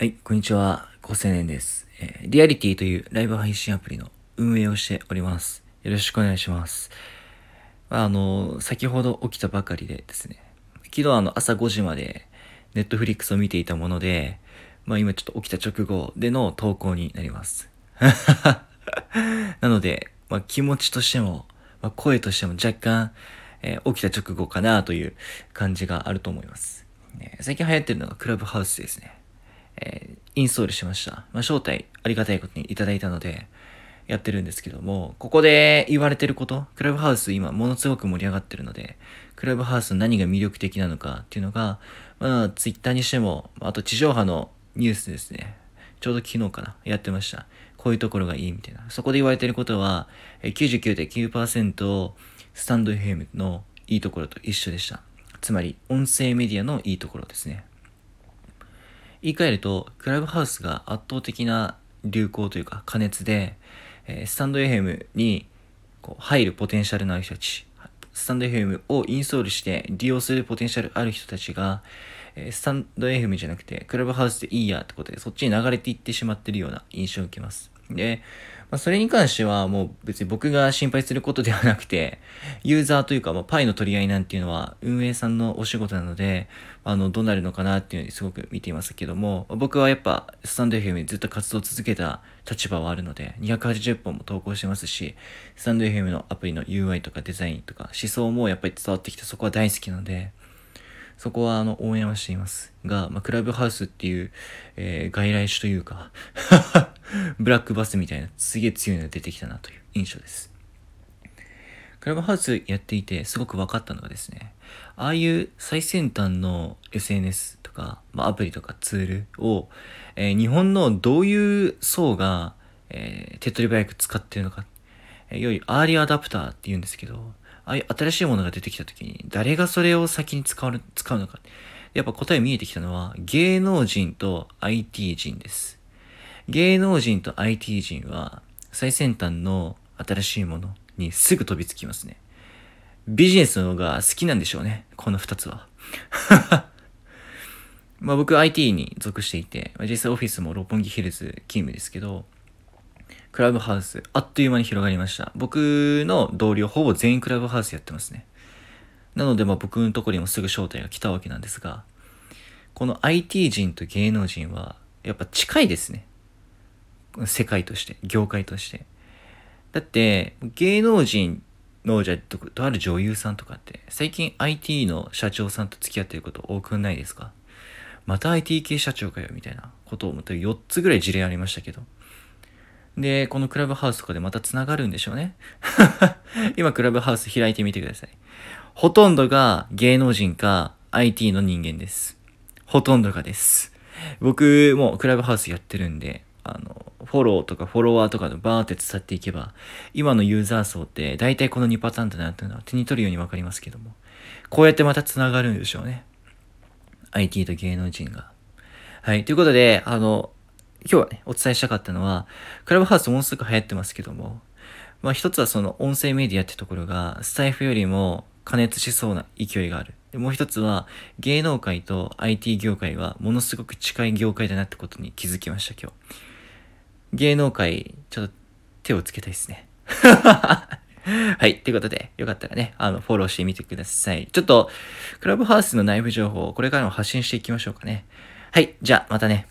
はい、こんにちは。高青年です。えーリアリティというライブ配信アプリの運営をしております。よろしくお願いします。まああの、先ほど起きたばかりでですね、昨日あの朝5時までネットフリックスを見ていたもので、まあ今ちょっと起きた直後での投稿になります。なので、まあ気持ちとしても、まあ声としても若干、えー起きた直後かなという感じがあると思います。え最近流行ってるのがクラブハウスですね。えーインストールしました。まあ、招待ありがたいことにいただいたので、やってるんですけども、ここで言われてること、クラブハウス今ものすごく盛り上がってるので、クラブハウス何が魅力的なのかっていうのが、まあ、ツイッターにしても、あと地上波のニュースですね。ちょうど昨日かな、やってました。こういうところがいいみたいな。そこで言われてることは、99.9%スタンド FM のいいところと一緒でした。つまり、音声メディアのいいところですね。言い換えると、クラブハウスが圧倒的な流行というか加熱で、えースタンド FM にこう入るポテンシャルのある人たち、スタンド FM をインストールして利用するポテンシャルある人たちが、えースタンド FM じゃなくて、クラブハウスでいいやってことで、そっちに流れていってしまってるような印象を受けます。で、まあ、それに関してはもう別に僕が心配することではなくて、ユーザーというか、まあ、パイの取り合いなんていうのは運営さんのお仕事なので、あの、どうなるのかなっていうのにすごく見ていますけども、僕はやっぱスタンド FM にずっと活動を続けた立場はあるので、280本も投稿してますし、スタンド FM のアプリの UI とかデザインとか思想もやっぱり伝わってきてそこは大好きなので、そこはあの応援はしています。が、まあ、クラブハウスっていう、えー外来種というか、ブラックバスみたいなすげえ強いのが出てきたなという印象です。クラブハウスやっていてすごく分かったのがですね、ああいう最先端の SNS とか、まあ、アプリとかツールを、えー日本のどういう層が、えー手っ取り早く使ってるのか、えーいアーリーアダプターって言うんですけど、ああいう新しいものが出てきた時に誰がそれを先に使う使うのか。やっぱ答え見えてきたのは芸能人と IT 人です。芸能人と IT 人は最先端の新しいものにすぐ飛びつきますね。ビジネスの方が好きなんでしょうね。この二つは。まあ僕 IT に属していて、実際オフィスも六本木ヒルズ勤務ですけど、クラブハウス、あっという間に広がりました。僕の同僚ほぼ全員クラブハウスやってますね。なのでまあ僕のところにもすぐ招待が来たわけなんですが、この IT 人と芸能人はやっぱ近いですね。世界として、業界として。だって、芸能人の、じゃと、とある女優さんとかって、最近 IT の社長さんと付き合ってること多くないですか？また IT 系社長かよ、みたいなことを思って4つぐらい事例ありましたけど。で、このクラブハウスとかでまた繋がるんでしょうね。今クラブハウス開いてみてください。ほとんどが芸能人か IT の人間です。ほとんどがです。僕もクラブハウスやってるんで、フォローとかフォロワーとかのバーって伝っていけば、今のユーザー層って大体この2パターンだなっていうのは手に取るようにわかりますけども、こうやってまた繋がるんでしょうね。IT と芸能人が。はい。ということで、あの、今日はね、お伝えしたかったのは、クラブハウスものすごく流行ってますけども、まあ一つはその音声メディアってところが、スタイフよりも加熱しそうな勢いがある。でもう一つは、芸能界と IT 業界はものすごく近い業界だなってことに気づきました、今日。芸能界、ちょっと手をつけたいですね。はい。ということで、よかったらね、あの、フォローしてみてください。ちょっと、クラブハウスの内部情報これからも発信していきましょうかね。はい。じゃあ、またね。